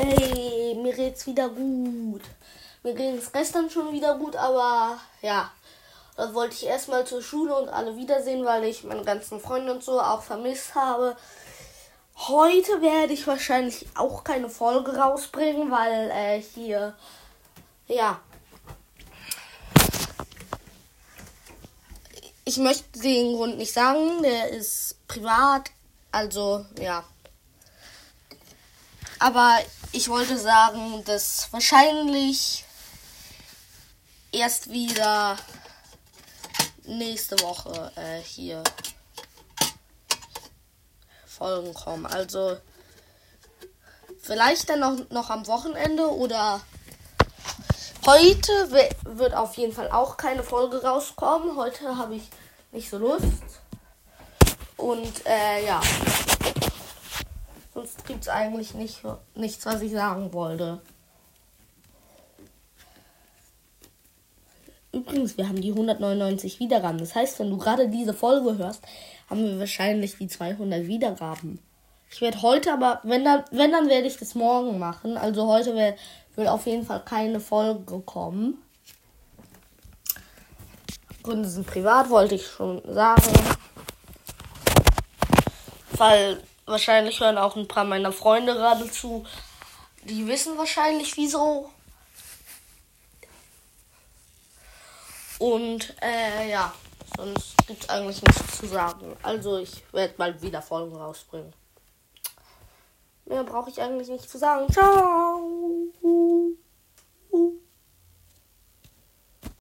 Hey, mir geht's wieder gut. Mir ging es gestern schon wieder gut, aber ja, da wollte ich erstmal zur Schule und alle wiedersehen, weil ich meine ganzen Freunde und so auch vermisst habe. Heute werde ich wahrscheinlich auch keine Folge rausbringen, weil äh, hier, ja, ich möchte den Grund nicht sagen, der ist privat, also ja. Aber ich wollte sagen, dass wahrscheinlich erst wieder nächste Woche äh, hier Folgen kommen. Also vielleicht dann noch, noch am Wochenende oder heute wird auf jeden Fall auch keine Folge rauskommen. Heute habe ich nicht so Lust. Und äh, ja. Gibt es eigentlich nicht, nichts, was ich sagen wollte. Übrigens, wir haben die 199 Wiedergaben. Das heißt, wenn du gerade diese Folge hörst, haben wir wahrscheinlich die 200 Wiedergaben. Ich werde heute aber, wenn dann, wenn dann werde ich das morgen machen. Also heute wird, wird auf jeden Fall keine Folge kommen. Gründe sind privat, wollte ich schon sagen. Weil wahrscheinlich hören auch ein paar meiner Freunde gerade zu. Die wissen wahrscheinlich wieso. Und äh, ja, sonst gibt es eigentlich nichts zu sagen. Also ich werde mal wieder Folgen rausbringen. Mehr brauche ich eigentlich nicht zu sagen. Ciao.